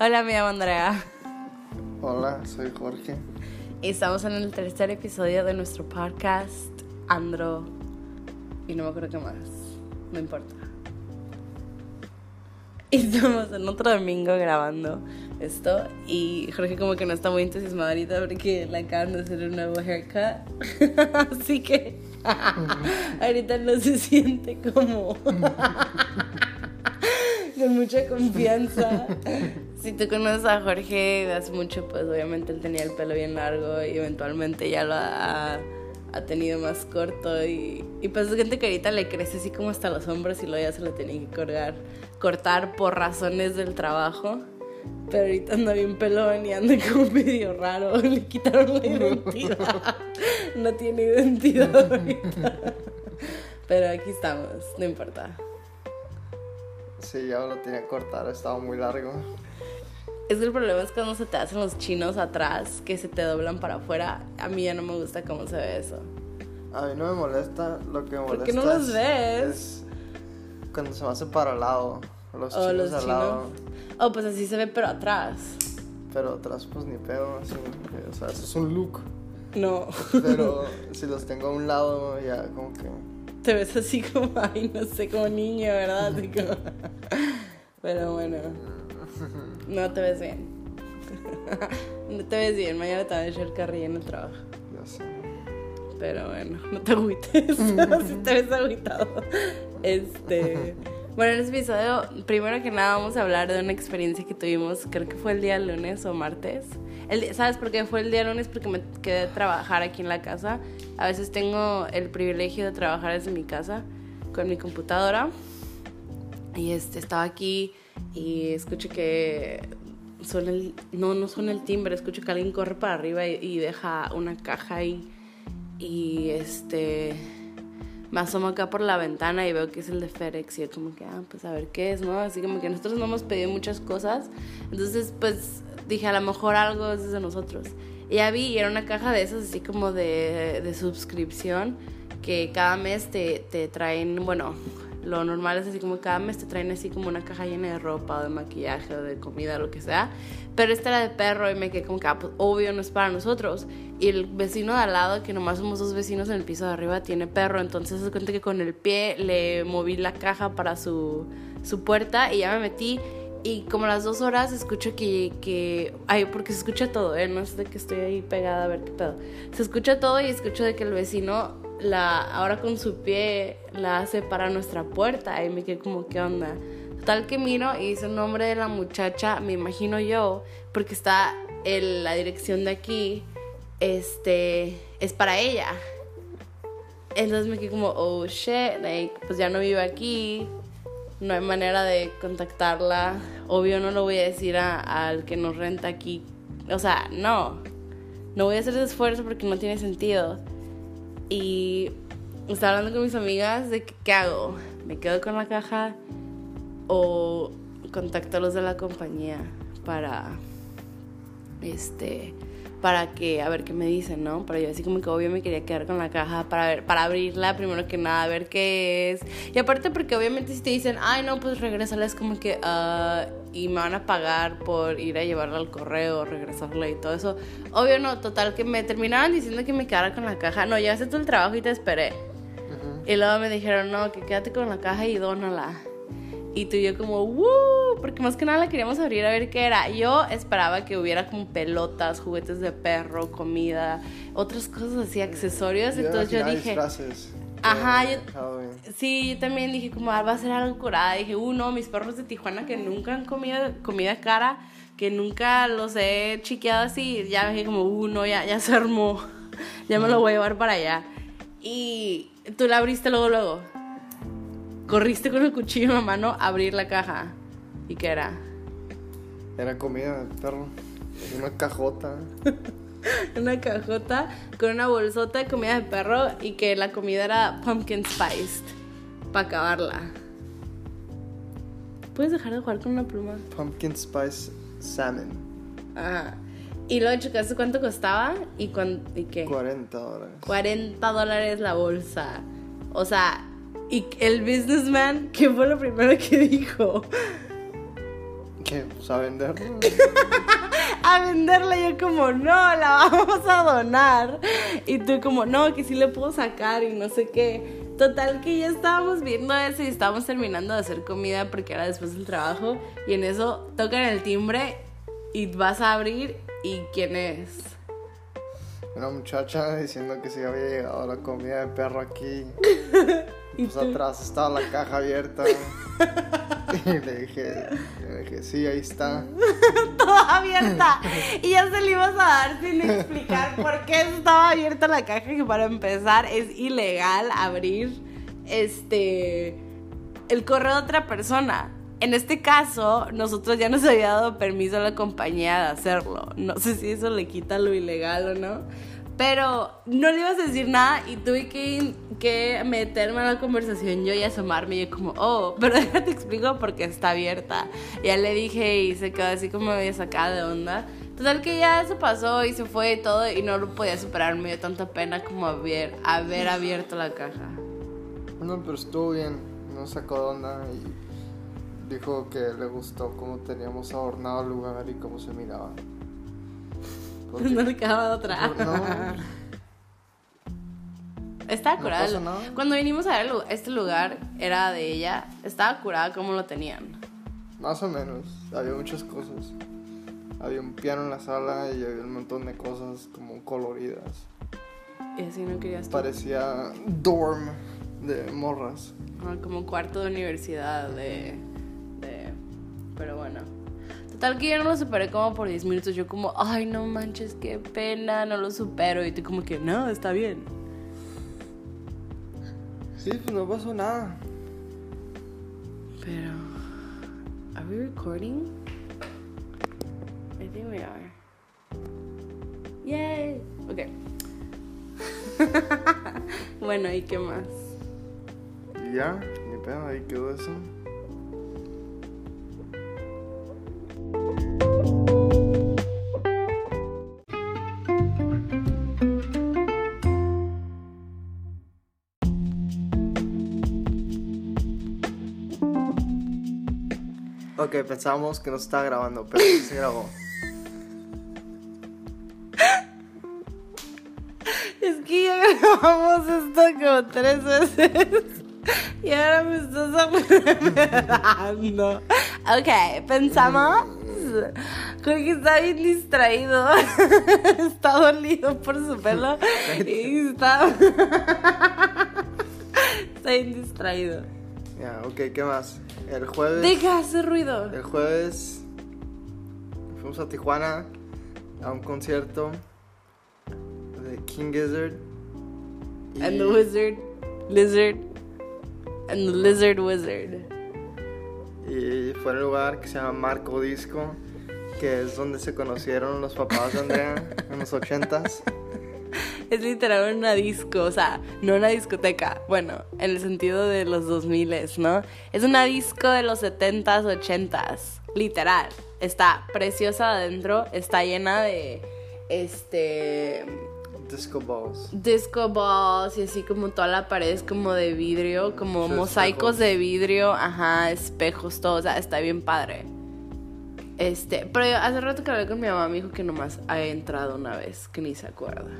Hola, me llamo Andrea. Hola, soy Jorge. Y estamos en el tercer episodio de nuestro podcast, Andro. Y no me acuerdo qué más. No importa. Y estamos en otro domingo grabando esto. Y Jorge, como que no está muy entusiasmado ahorita porque le acaban de hacer un nuevo haircut. Así que ahorita no se siente como. con mucha confianza. Si tú conoces a Jorge de hace mucho, pues obviamente él tenía el pelo bien largo y eventualmente ya lo ha, ha tenido más corto. Y, y pues es gente que ahorita le crece así como hasta los hombros y luego ya se lo tiene que colgar, cortar por razones del trabajo. Pero ahorita anda bien pelón y anda como medio raro. Le quitaron la identidad. No tiene identidad ahorita. Pero aquí estamos, no importa. Sí, ya lo tenía que cortar, estaba muy largo. Es que el problema es cuando se te hacen los chinos atrás, que se te doblan para afuera. A mí ya no me gusta cómo se ve eso. A mí no me molesta, lo que me molesta ¿Por qué no los es, ves? es cuando se me hace para al lado, los O chinos los al chinos. lado. Oh, pues así se ve, pero atrás. Pero atrás pues ni pedo, así, o sea, eso es un look. No. Pero si los tengo a un lado ya como que... Te ves así como, ay, no sé, como niño, ¿verdad? Como- Pero bueno, no te ves bien. No te ves bien, mañana te van a echar carrilla en el trabajo. Ya sé. Pero bueno, no te agüites. si te ves agüitado. Este. Bueno, en este episodio, primero que nada, vamos a hablar de una experiencia que tuvimos, creo que fue el día lunes o martes. El, ¿Sabes por qué fue el día lunes? Porque me quedé a trabajar aquí en la casa. A veces tengo el privilegio de trabajar desde mi casa con mi computadora. Y este, estaba aquí y escucho que suena el, no, no suena el timbre, escucho que alguien corre para arriba y, y deja una caja ahí. Y este, me asomo acá por la ventana y veo que es el de FedEx y yo como que, ah, pues a ver qué es, ¿no? Así como que nosotros no hemos pedido muchas cosas. Entonces, pues dije, a lo mejor algo es de nosotros. Y ya vi, y era una caja de esas así como de, de suscripción que cada mes te, te traen, bueno, lo normal es así como cada mes te traen así como una caja llena de ropa o de maquillaje o de comida, lo que sea. Pero esta era de perro y me quedé como que, ah, pues, obvio, no es para nosotros. Y el vecino de al lado, que nomás somos dos vecinos en el piso de arriba, tiene perro. Entonces se cuenta que con el pie le moví la caja para su, su puerta y ya me metí. Y como a las dos horas escucho que, que... Ay, porque se escucha todo, ¿eh? No es de que estoy ahí pegada a ver qué pedo. Se escucha todo y escucho de que el vecino, la, ahora con su pie, la hace para nuestra puerta. Y me quedé como, ¿qué onda? Total que miro y dice el nombre de la muchacha, me imagino yo, porque está en la dirección de aquí, este, es para ella. Entonces me quedé como, oh shit, like, pues ya no vive aquí, no hay manera de contactarla. Obvio no lo voy a decir al que nos renta aquí. O sea, no. No voy a hacer ese esfuerzo porque no tiene sentido. Y estaba hablando con mis amigas de que, qué hago. ¿Me quedo con la caja o contacto a los de la compañía para este para que a ver qué me dicen, ¿no? Pero yo así como que obvio me quería quedar con la caja para ver, para abrirla primero que nada, a ver qué es. Y aparte porque obviamente si te dicen, ay no, pues regresarla es como que, ah, y me van a pagar por ir a llevarla al correo, regresarla y todo eso. Obvio no, total que me terminaban diciendo que me quedara con la caja. No, ya hice todo el trabajo y te esperé. Y luego me dijeron, no, que quédate con la caja y dónala. Y tú y yo como, ¡Woo! Porque más que nada la queríamos abrir a ver qué era. Yo esperaba que hubiera como pelotas, juguetes de perro, comida, otras cosas así, accesorios. Yo Entonces yo dije, disfraces Ajá, de yo-. Sí, yo también dije como, ah, va a ser algo curada. Dije, uno, mis perros de Tijuana que nunca han comido comida cara, que nunca los he chiqueado así. Ya dije como, uno, ya, ya se armó. ya me lo voy a llevar para allá. Y tú la abriste luego, luego. Corriste con el cuchillo en la mano a abrir la caja. ¿Y qué era? Era comida de perro. Una cajota. Una cajota con una bolsota de comida de perro y que la comida era pumpkin spiced. Para acabarla. ¿Puedes dejar de jugar con una pluma? Pumpkin Spice Salmon. Ajá. Y luego checaste cuánto costaba y, cuán- y qué. 40 dólares. 40 dólares la bolsa. O sea, y el businessman, ¿qué fue lo primero que dijo? ¿Qué? Pues a venderlo. a venderla. Y yo como, no, la vamos a donar. Y tú como, no, que sí le puedo sacar y no sé qué. Total que ya estábamos viendo eso y estábamos terminando de hacer comida porque era después del trabajo. Y en eso tocan el timbre y vas a abrir y ¿quién es? Una muchacha diciendo que sí había llegado la comida de perro aquí. Y pues atrás estaba la caja abierta. y le dije, le dije, sí, ahí está. Toda abierta. Y ya se le ibas a dar sin explicar por qué estaba abierta la caja, que para empezar es ilegal abrir este el correo de otra persona. En este caso, nosotros ya nos había dado permiso a la compañía de hacerlo. No sé si eso le quita lo ilegal o no. Pero no le ibas a decir nada y tuve que, que meterme a la conversación yo y asomarme. Y yo como, oh, pero déjate explico porque está abierta. Ya le dije y se quedó así como medio sacada de onda. Total que ya eso pasó y se fue y todo y no lo podía superar. Me dio tanta pena como haber, haber abierto la caja. No, pero estuvo bien. No sacó de onda y dijo que le gustó cómo teníamos adornado el lugar y cómo se miraba. No le quedaba otra. No. Estaba curada. pasa nada. Cuando vinimos a ver este lugar, era de ella. Estaba curada como lo tenían. Más o menos. Había muchas cosas. Había un piano en la sala y había un montón de cosas como coloridas. Y así no querías. Parecía dorm de morras. Ah, como cuarto de universidad de, de... Pero bueno. Total que yo no lo superé como por 10 minutos. Yo como, ay, no manches, qué pena, no lo supero. Y tú como que, no, está bien. Sí, pues no pasó nada. Pero... ¿Are we recording? I think we are. Yay! Ok. bueno, ¿y qué más? Ya, ni pedo, ahí quedó eso. Ok, pensábamos que no se estaba grabando, pero sí se grabó. Es que ya grabamos esto como tres veces. Y ahora me estás apurando. Ok, pensamos. Creo que está bien distraído. Está dolido por su pelo. Y está. Está bien distraído. Ya, ok, ¿qué más? El jueves. Deja ruido. El jueves fuimos a Tijuana a un concierto de King Gizzard. y- And the wizard, lizard, and the lizard wizard. Y fue en un lugar que se llama Marco Disco, que es donde se conocieron los papás de Andrea en los ochentas. Es literal una disco, o sea, no una discoteca. Bueno, en el sentido de los 2000, ¿no? Es una disco de los 70s, 80s. Literal. Está preciosa adentro, está llena de este Disco Balls. disco balls y así como toda la pared es como de vidrio, como mosaicos espejos. de vidrio, ajá, espejos, todo, o sea, está bien padre. Este, pero yo hace rato que hablé con mi mamá, me dijo que nomás ha entrado una vez, que ni se acuerda.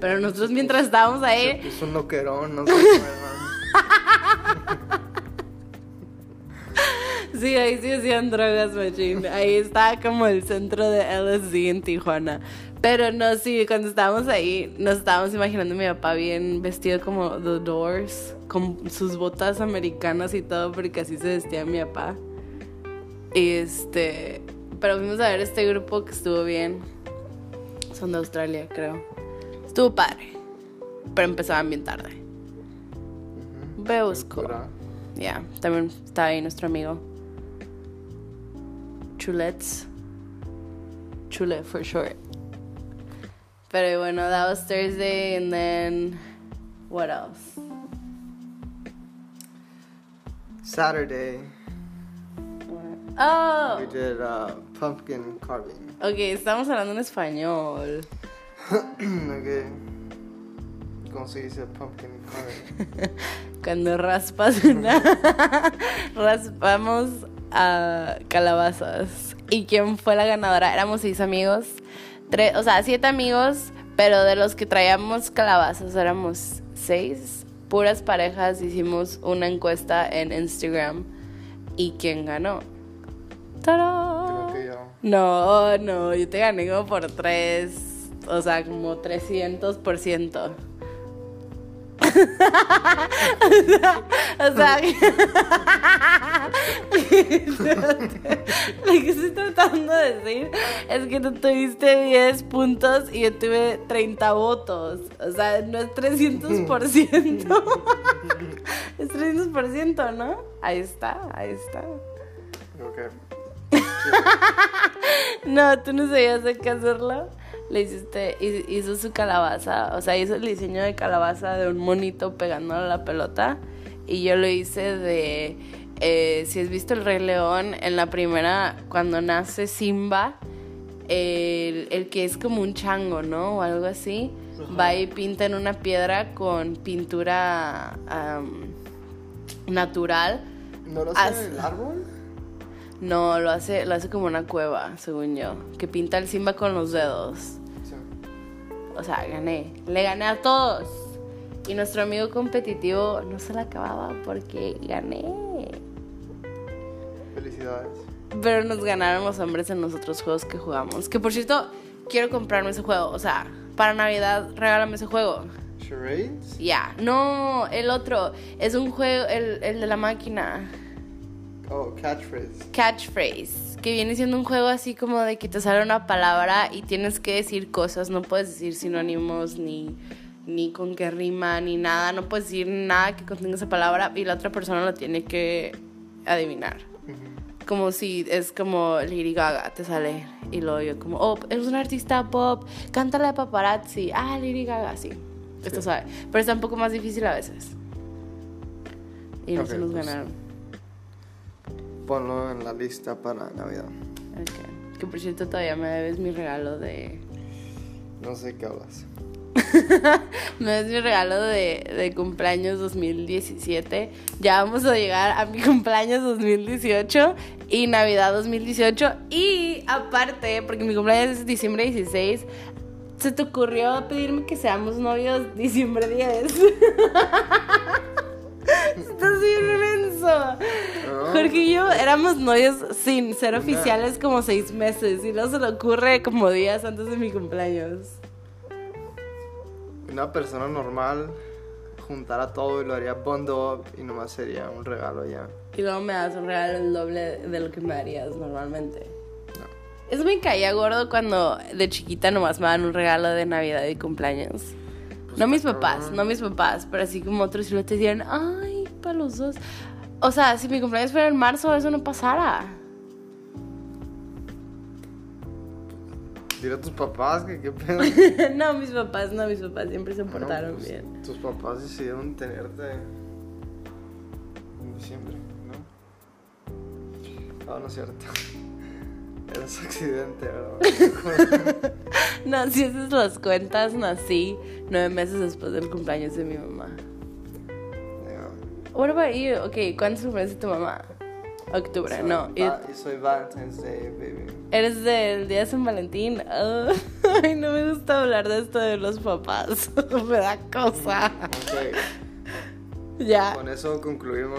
Pero nosotros mientras estábamos ahí, puso un loquerón, no acuerdan. sí, ahí sí hacían drogas, machín. Ahí está como el centro de LSD en Tijuana. Pero no, sí, cuando estábamos ahí, nos estábamos imaginando a mi papá bien vestido como The Doors, con sus botas americanas y todo, porque así se vestía mi papá. Y este, pero fuimos a ver este grupo que estuvo bien. Son de Australia, creo. Estuvo padre, pero empezaban bien tarde. Ve busco. Cura. Ya, también está ahí nuestro amigo. Chulets. Chule for short. Pero bueno, that was Thursday and then what else? Saturday, Oh, we did uh, pumpkin carving. ok, estamos hablando en español. ok. ¿Cómo se dice pumpkin? Cuando raspas una. raspamos a calabazas. ¿Y quién fue la ganadora? Éramos seis amigos. Tres, o sea, siete amigos, pero de los que traíamos calabazas éramos seis. Puras parejas. Hicimos una encuesta en Instagram. ¿Y quién ganó? ¡Tarán! Creo que yo. No, no, yo te gané como por tres, o sea, como 300%. o sea, lo que estoy tratando de decir es que tú tuviste 10 puntos y yo tuve 30 votos. O sea, no es 300%. es 300%, ¿no? Ahí está, ahí está. Que. No, tú no sabías de qué hacerlo. Le hiciste, hi- hizo su calabaza, o sea, hizo el diseño de calabaza de un monito pegándole a la pelota. Y yo lo hice de, eh, si has visto el Rey León, en la primera, cuando nace Simba, el, el que es como un chango, ¿no? O algo así, va y pinta en una piedra con pintura am, natural. ¿No lo hace en el árbol? No, lo hace, lo hace como una cueva, según yo. Que pinta el Simba con los dedos. Sí. O sea, gané. Le gané a todos. Y nuestro amigo competitivo no se la acababa porque gané. Felicidades. Pero nos ganaron los hombres en los otros juegos que jugamos. Que por cierto, quiero comprarme ese juego. O sea, para Navidad, regálame ese juego. Charades? Ya. No, el otro. Es un juego, el, el de la máquina. Oh, catchphrase. catchphrase, que viene siendo un juego así como de que te sale una palabra y tienes que decir cosas, no puedes decir sinónimos ni, ni con qué rima ni nada, no puedes decir nada que contenga esa palabra y la otra persona lo tiene que adivinar. Como si es como Lady Gaga, te sale y luego yo como, oh, es un artista pop, cántale a paparazzi, ah, Lady Gaga, sí, esto sabe, pero está un poco más difícil a veces. Y no se nos pues. ganaron. Ponlo en la lista para Navidad. Ok. Que por cierto todavía me debes mi regalo de... No sé qué hablas. Me debes mi regalo de, de cumpleaños 2017. Ya vamos a llegar a mi cumpleaños 2018 y Navidad 2018. Y aparte, porque mi cumpleaños es diciembre 16, se te ocurrió pedirme que seamos novios diciembre 10. Estás bien. No. Jorge y yo éramos novios sin ser oficiales como seis meses y no se le ocurre como días antes de mi cumpleaños. Una persona normal juntara todo y lo haría bundle up y nomás sería un regalo ya. Y luego me das un regalo el doble de lo que me darías normalmente. No. Eso me caía gordo cuando de chiquita nomás me dan un regalo de Navidad y cumpleaños. Pues no mis papás, no mis papás, pero así como otros y lo te decían, ay, para los dos. O sea, si mi cumpleaños fuera en marzo, eso no pasara. Dile a tus papás que qué pedo. no, mis papás, no, mis papás siempre se portaron pues, bien. Tus papás decidieron tenerte en diciembre, ¿no? No, no es cierto. Era su accidente, ¿verdad? No, si haces las cuentas, nací nueve meses después del cumpleaños de mi mamá. What about you? Ok, ¿cuándo de tu mamá? Octubre, Soy no. y- soy Valentine's Day, baby. ¿Eres del día de San Valentín? Ah, ay, no me gusta hablar de esto de los papás. me da cosa. Ok, Ya. con eso concluimos.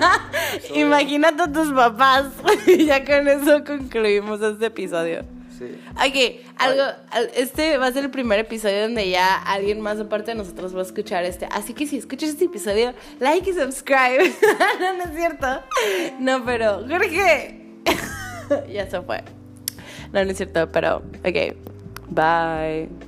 Imagínate a tus papás. Ya con eso concluimos este episodio. Sí. Ok, algo, al- este va a ser el primer episodio donde ya alguien más aparte de nosotros va a escuchar este. Así que si escuchas este episodio, like y subscribe. no, no es cierto. No, pero, Jorge. ya se fue. No, no es cierto, pero, ok. Bye.